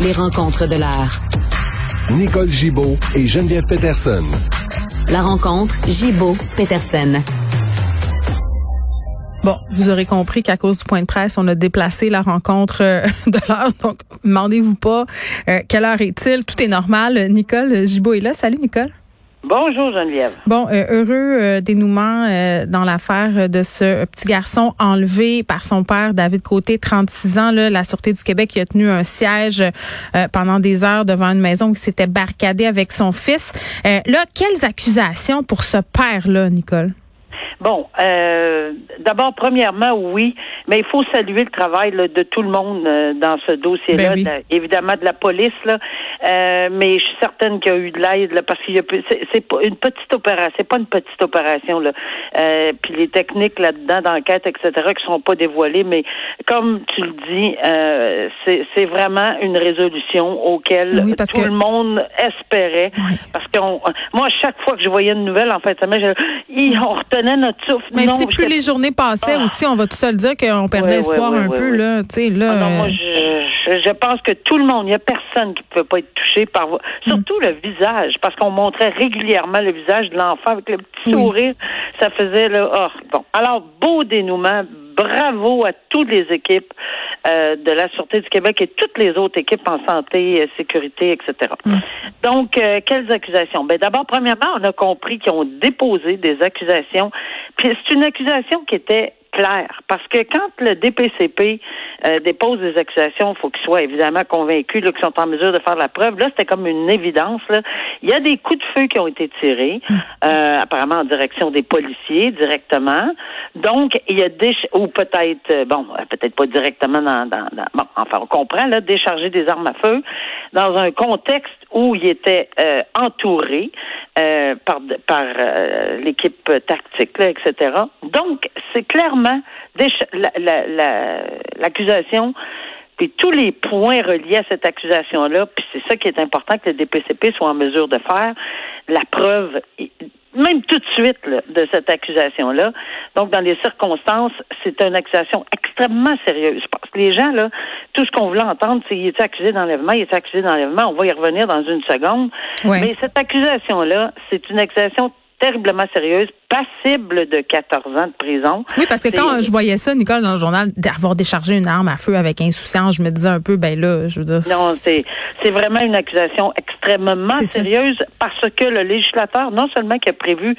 Les rencontres de l'heure. Nicole Gibaud et Geneviève Peterson. La rencontre Gibaud-Peterson. Bon, vous aurez compris qu'à cause du point de presse, on a déplacé la rencontre euh, de l'heure. Donc, demandez-vous pas euh, quelle heure est-il? Tout est normal. Nicole Gibaud est là. Salut, Nicole. Bonjour Geneviève. Bon, euh, heureux euh, dénouement euh, dans l'affaire de ce petit garçon enlevé par son père David Côté, 36 ans. Là, la Sûreté du Québec qui a tenu un siège pendant des heures devant une maison où il s'était barricadé avec son fils. là, quelles accusations pour ce père-là, Nicole? Bon, euh, d'abord, premièrement, oui, mais il faut saluer le travail de tout le monde euh, dans ce dossier-là, ben évidemment de la police, là, euh, mais je suis certaine qu'il y a eu de l'aide parce qu'il y a c'est pas une petite opération, c'est pas une petite opération là. Euh, puis les techniques là-dedans d'enquête, etc., qui sont pas dévoilées, mais comme tu le dis, euh, c'est vraiment une résolution auquel tout le monde espérait, parce qu'on, moi, chaque fois que je voyais une nouvelle en fait, ça on retenait notre mais plus les journées passaient ah. aussi, on va tout seul dire qu'on perdait espoir un peu. Là, là, ah moi, je, je, pense que tout le monde, il n'y a personne qui ne peut pas être touché par... Surtout le visage, parce qu'on montrait régulièrement le visage de l'enfant avec le petit sourire. Ça faisait... Là, oh, bon. Alors, beau dénouement, bravo à toutes les équipes euh, de la Sûreté du Québec et toutes les autres équipes en santé, euh, sécurité, etc. Mm. Donc, euh, quelles accusations? Ben, d'abord, premièrement, on a compris qu'ils ont déposé des accusations. Puis c'est une accusation qui était clair. Parce que quand le DPCP euh, dépose des accusations, il faut qu'ils soient évidemment convaincus qu'ils sont en mesure de faire la preuve. Là, c'était comme une évidence. Là. Il y a des coups de feu qui ont été tirés, hmm. euh, apparemment en direction des policiers directement. Donc, il y a des ou peut-être euh, bon, peut-être pas directement dans, dans, bon, enfin on comprend là, décharger des armes à feu dans un contexte où il était entouré par par l'équipe tactique, là, etc. Donc, c'est clairement l'accusation, puis tous les points reliés à cette accusation-là, puis c'est ça qui est important que le DPCP soit en mesure de faire, la preuve, même tout de suite de cette accusation-là. Donc, dans les circonstances, c'est une accusation extrêmement sérieuse. Parce que les gens, là, tout ce qu'on voulait entendre, c'est il est accusé d'enlèvement, il est accusé d'enlèvement, on va y revenir dans une seconde. Mais cette accusation-là, c'est une accusation terriblement sérieuse, passible de 14 ans de prison. Oui, parce que quand je voyais ça, Nicole, dans le journal, d'avoir déchargé une arme à feu avec insouciance, je me disais un peu, ben là, je veux dire. Non, c'est, c'est vraiment une accusation extrêmement sérieuse parce que le législateur, non seulement qui a prévu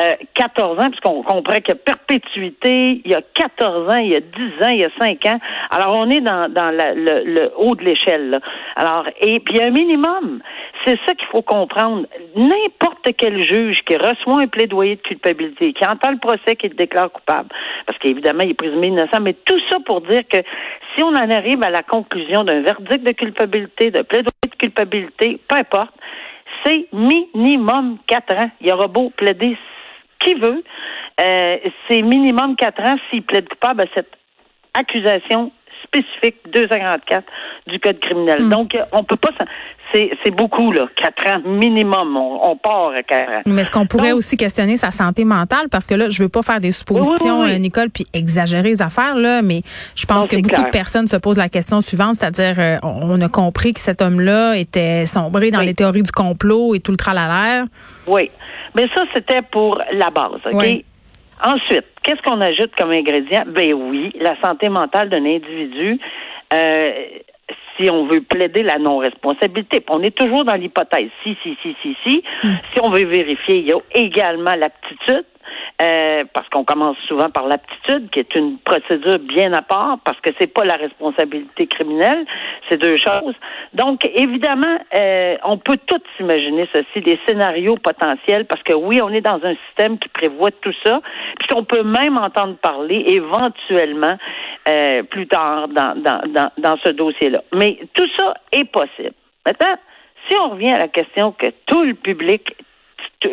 euh, 14 ans, puisqu'on comprend qu'il y a perpétuité, il y a 14 ans, il y a 10 ans, il y a 5 ans. Alors, on est dans, dans le, le, haut de l'échelle. Alors, et puis un minimum. C'est ça qu'il faut comprendre. N'importe quel juge qui reçoit un plaidoyer de culpabilité, qui entend le procès, qui le déclare coupable, parce qu'évidemment, il est présumé innocent, mais tout ça pour dire que si on en arrive à la conclusion d'un verdict de culpabilité, de plaidoyer de culpabilité, peu importe, c'est minimum quatre ans. Il y aura beau plaider qui veut, euh, c'est minimum quatre ans s'il plaide coupable à cette accusation spécifique 254 du Code criminel. Hmm. Donc, on peut pas... C'est beaucoup, là. Quatre ans minimum. On, part à quatre ans. Mais est-ce qu'on pourrait aussi questionner sa santé mentale? Parce que là, je veux pas faire des suppositions, euh, Nicole, puis exagérer les affaires, là, mais je pense que beaucoup de personnes se posent la question suivante, c'est-à-dire, euh, on a compris que cet homme-là était sombré dans les théories du complot et tout le tralala. Oui. Mais ça, c'était pour la base, OK? Ensuite, qu'est-ce qu'on ajoute comme ingrédient? Ben oui, la santé mentale d'un individu. Euh, si on veut plaider la non-responsabilité. On est toujours dans l'hypothèse si, si, si, si, si. Hmm. Si on veut vérifier, il y a également l'aptitude. Euh, parce qu'on commence souvent par l'aptitude, qui est une procédure bien à part, parce que c'est pas la responsabilité criminelle, c'est deux choses. Donc, évidemment, euh, on peut tout s'imaginer ceci, des scénarios potentiels, parce que oui, on est dans un système qui prévoit tout ça, puis qu'on peut même entendre parler éventuellement euh, plus tard dans, dans, dans, dans ce dossier-là. Mais tout ça est possible. Maintenant, si on revient à la question que tout le public,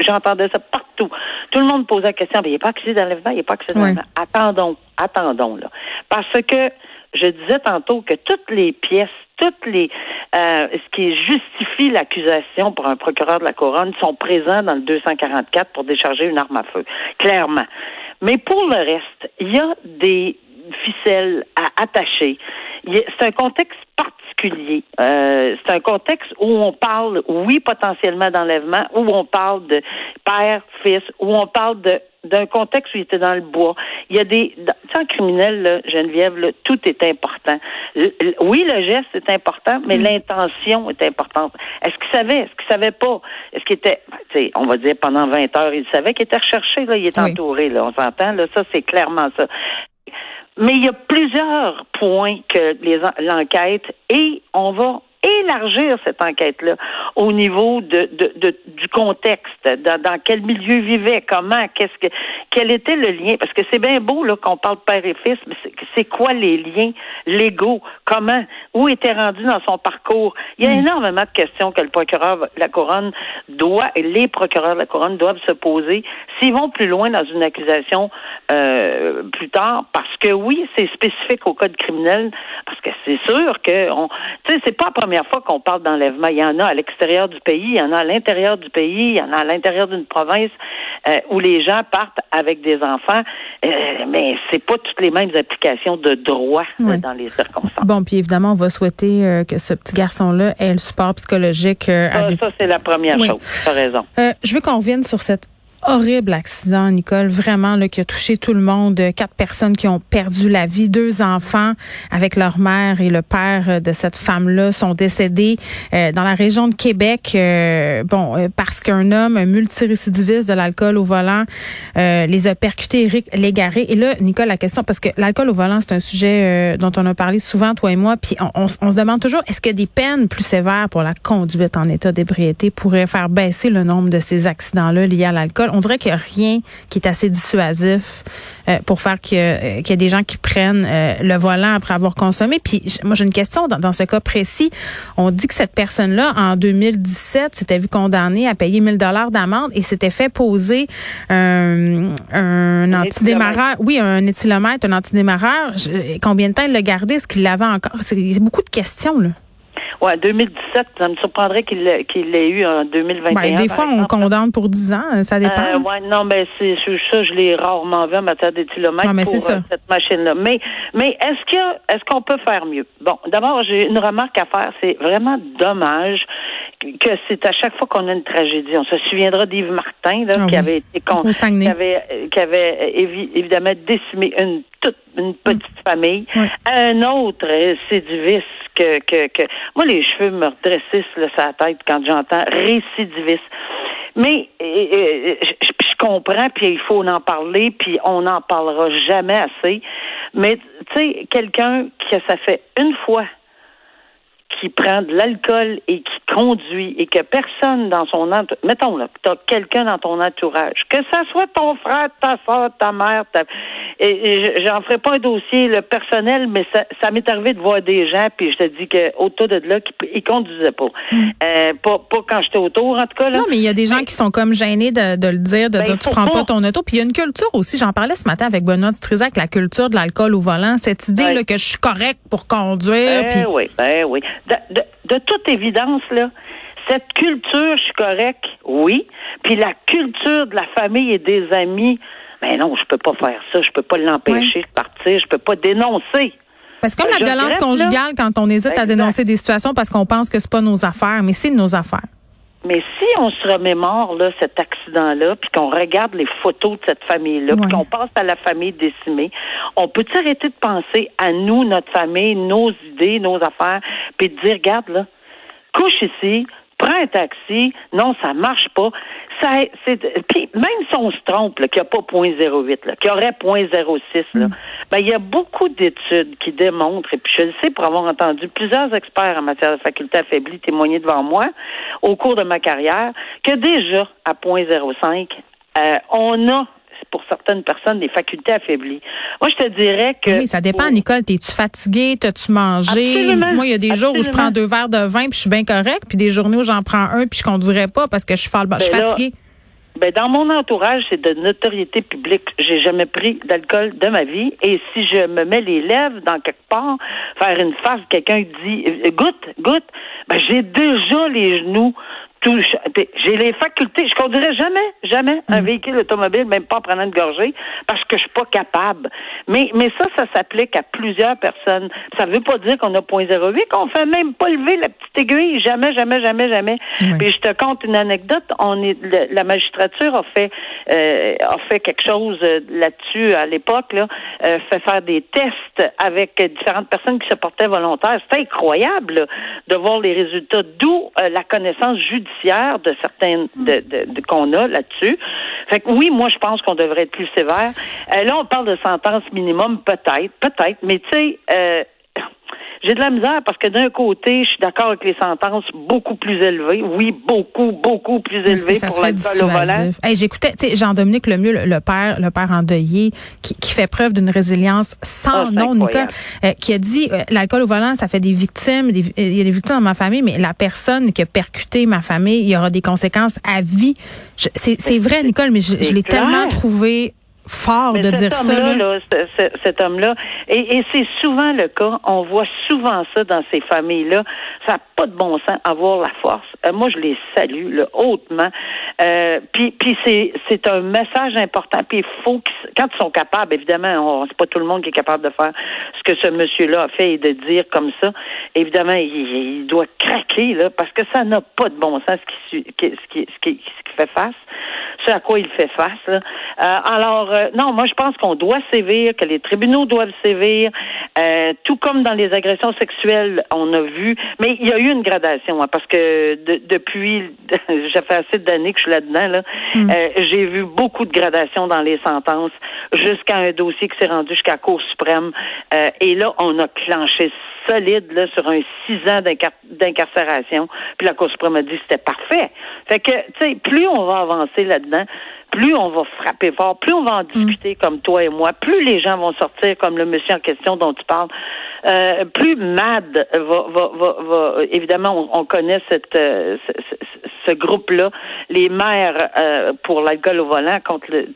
j'entendais ça partout. Tout le monde pose la question, mais il n'est pas accusé d'enlèvement, il n'est pas accusé d'enlèvement. Attendons, attendons, là. Parce que je disais tantôt que toutes les pièces, toutes les euh, ce qui justifie l'accusation pour un procureur de la couronne sont présents dans le 244 pour décharger une arme à feu, clairement. Mais pour le reste, il y a des ficelles à attacher. C'est un contexte particulier particulier. Euh, c'est un contexte où on parle, oui, potentiellement d'enlèvement, où on parle de père, fils, où on parle de d'un contexte où il était dans le bois. Il y a des, tu criminel, là, Geneviève, là, tout est important. oui, le geste est important, mais mm. l'intention est importante. Est-ce qu'il savait? Est-ce qu'il savait pas? Est-ce qu'il était, ben, on va dire pendant 20 heures, il savait qu'il était recherché, là, il est entouré, là, on s'entend, là, ça, c'est clairement ça. Mais il y a plusieurs points que l'enquête et on va élargir cette enquête-là au niveau de, de, du contexte, dans, dans, quel milieu vivait, comment, qu'est-ce que, quel était le lien, parce que c'est bien beau là qu'on parle père et fils, mais c'est quoi les liens légaux, comment, où était rendu dans son parcours? Il y a hmm. énormément de questions que le procureur, la couronne doit, et les procureurs de la couronne doivent se poser s'ils vont plus loin dans une accusation euh, plus tard, parce que oui, c'est spécifique au code criminel, parce que c'est sûr que, tu sais, c'est pas première fois qu'on parle d'enlèvement. Il y en a à l'extérieur du pays, il y en a à l'intérieur du pays, il y en a à l'intérieur d'une province euh, où les gens partent avec des enfants, euh, mais c'est pas toutes les mêmes applications de droit euh, dans les circonstances. Bon, puis évidemment, on va souhaiter euh, que ce petit garçon-là ait le support psychologique. ça, ça c'est la première chose. Tu as raison. je veux qu'on revienne sur cette horrible accident, Nicole, vraiment là, qui a touché tout le monde. Quatre personnes qui ont perdu la vie, deux enfants avec leur mère et le père de cette femme-là sont décédés euh, dans la région de Québec. Euh, bon, euh, parce qu'un homme, un multirécidiviste de l'alcool au volant, les a percutés, Légaré. Et là, Nicole, la question, parce que l'alcool au volant, c'est un sujet dont on a parlé souvent, toi et moi, puis on, on, se demande toujours, est-ce que des peines plus sévères pour la conduite en état d'ébriété pourraient faire baisser le nombre de ces accidents-là liés à l'alcool? On dirait qu'il n'y a rien qui est assez dissuasif euh, pour faire euh, qu'il y, ait des gens qui prennent euh, le volant après avoir consommé. Puis moi, j'ai une question dans, ce cas précis. On dit que cette personne-là, en 2017, s'était vue condamnée à payer 1000 dollars d'amende et s'était fait poser un, un antidémarreur. Oui, un éthylomètre, un antidémarreur. Combien de temps il l'a gardé? Est-ce qu'il l'avait encore? C'est beaucoup de questions, là. Ouais, 2017, ça me surprendrait qu'il l'ait eu en 2021. Ben, des fois, on condamne pour 10 ans, ça dépend. Euh, ouais, non, mais c'est ça, je l'ai rarement vu en matière d'éthylomètre pour euh, cette machine-là. Mais, mais est-ce que est-ce qu'on peut faire mieux? Bon, d'abord, j'ai une remarque à faire. C'est vraiment dommage que c'est à chaque fois qu'on a une tragédie. On se souviendra d'Yves Martin, là, ah qui avait été con, qui avait, qui avait évidemment décimé une toute une petite famille. Un autre c'est du vice que, que, que moi les cheveux me redressissent là, sa tête quand j'entends récidiviste. Mais je, je, comprends, puis il faut en parler, puis on n'en parlera jamais assez. Mais tu sais, quelqu'un qui ça fait une fois qui prend de l'alcool et qui conduit et que personne dans son entourage, mettons là, tu as quelqu'un dans ton entourage, que ça soit ton frère, ta soeur, ta mère, ta, et, j'en ferai pas un dossier le personnel, mais ça, ça m'est arrivé de voir des gens, puis je te dis que autour de là, ils conduisaient pas. Mm. Euh, pas. Pas quand j'étais autour, en tout cas. Là. Non, mais il y a des gens qui sont comme gênés de, de le dire, de ben, dire tu prends pas. ton auto. Puis il y a une culture aussi, j'en parlais ce matin avec Benoît Dutrisac, la culture de l'alcool au volant, cette idée là, que je suis correct pour conduire. Ben oui, ben oui. De, de, de toute évidence, là, cette culture, je suis correct, oui. Puis la culture de la famille et des amis, mais non, je peux pas faire ça, je peux pas l'empêcher de partir, je peux pas dénoncer. Parce que comme la violence conjugale, quand on hésite à dénoncer des situations parce qu'on pense que c'est pas nos affaires, mais c'est nos affaires. Mais si on se remémore là, cet accident-là, puis qu'on regarde les photos de cette famille-là, puis qu'on pense à la famille décimée, on peut arrêter de penser à nous, notre famille, nos idées, nos affaires, puis de dire, regarde là, couche ici, prends un taxi, non, ça marche pas. Ça, c'est, puis même si on se trompe, qu'il n'y a pas 0.08, là, qu'il y aurait 0.06, là, mm. ben, il y a beaucoup d'études qui démontrent, et puis je le sais pour avoir entendu plusieurs experts en matière de faculté affaiblie témoigner devant moi au cours de ma carrière, que déjà, à 0.05, euh, on a pour certaines personnes des facultés affaiblies. Moi, je te dirais que... Oui, ça dépend, Nicole. T'es-tu fatiguée? T'as-tu mangé? Moi, il y a des jours où je prends deux verres de vin puis je suis bien correct, puis des journées où j'en prends un puis je conduirais pas parce que je suis, je suis ben fatiguée. Ben dans mon entourage, c'est de notoriété publique. J'ai jamais pris d'alcool de ma vie. Et si je me mets les lèvres dans quelque part, faire une face, quelqu'un dit euh, goûte, goûte, ben j'ai déjà les genoux tout. J'ai les facultés. Je conduirais jamais, jamais un Mm. véhicule automobile, même pas en prenant une gorgée, parce que je suis pas capable. Mais, mais ça, ça s'applique à plusieurs personnes. Ça veut pas dire qu'on a 0.08, qu'on fait même pas lever la petite aiguille. Jamais, jamais, jamais, jamais. Oui. Puis je te compte une anecdote. On est, la magistrature a fait, euh, a fait quelque chose euh, là-dessus à l'époque, là, euh, fait faire des tests avec différentes personnes qui se portaient volontaires. C'était incroyable là, de voir les résultats, d'où euh, la connaissance judiciaire de certaines de, de- de- qu'on a là-dessus. Fait que oui, moi je pense qu'on devrait être plus sévère. Euh, là, on parle de sentence minimum, peut-être, peut-être, mais tu sais. Euh, j'ai de la misère parce que d'un côté, je suis d'accord avec les sentences beaucoup plus élevées. Oui, beaucoup, beaucoup plus élevées pour l'alcool au volant. Hey, J'écoutais tu sais, Jean-Dominique Lemieux, le, le père, le père endeuillé, qui, qui fait preuve d'une résilience sans Ah, nom, Nicole, euh, qui a dit euh, l'alcool au volant, ça fait des victimes, des- il y a des victimes dans ma famille, mais la personne qui a percuté ma famille, il y aura des conséquences à vie. C'est vrai, Nicole, mais je, je l'ai tellement trouvé fort Mais de dire ça. homme-là, là. là, ce- ce- cet homme-là, et, et c'est souvent le cas, on voit souvent ça dans ces familles-là. Ça n'a pas de bon sens avoir la force. Euh, moi, je les salue là, hautement. Euh, puis, puis c'est, un message important. Puis il faut qu'ils, quand ils sont capables, évidemment, c'est pas tout le monde qui est capable de faire ce que ce monsieur-là a fait et de dire comme ça. Évidemment, il, il doit craquer là, parce que ça n'a pas de bon sens ce qui- ce qui, ce qui, ce qui fait face, ce à quoi il fait face. Là. Euh, alors, euh, non, moi je pense qu'on doit sévir, que les tribunaux doivent sévir, euh, tout comme dans les agressions sexuelles, on a vu, mais il y a eu une gradation, hein, parce que de- depuis, j'ai fait assez d'années que je suis là-dedans, là, euh, j'ai vu beaucoup de gradations dans les sentences, jusqu'à un dossier qui s'est rendu jusqu'à la Cour suprême, Euh, et là, on a clenché solide là, sur un six ans d'incar- d'incarcération, puis la Cour suprême a dit que c'était parfait. Fait que, tu sais, plus on va avancer là-dedans, plus on va frapper fort, plus on va en discuter comme toi et moi, plus les gens vont sortir comme le monsieur en question dont tu parles, euh, plus MAD va, va, va, va- évidemment, on, on connaît cette, euh, ce, ce- ce groupe-là, les maires euh, pour l'alcool au volant contre le,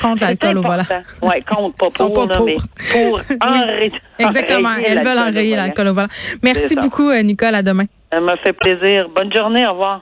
Contre l'alcool au volant. Ouais, contre pas pour, pas pour. mais pour enrayer, Exactement. enrayer Elles veulent enrayer l'alcool au volant. Merci beaucoup, euh, Nicole. À demain. Ça m'a fait plaisir. Bonne journée. Au revoir.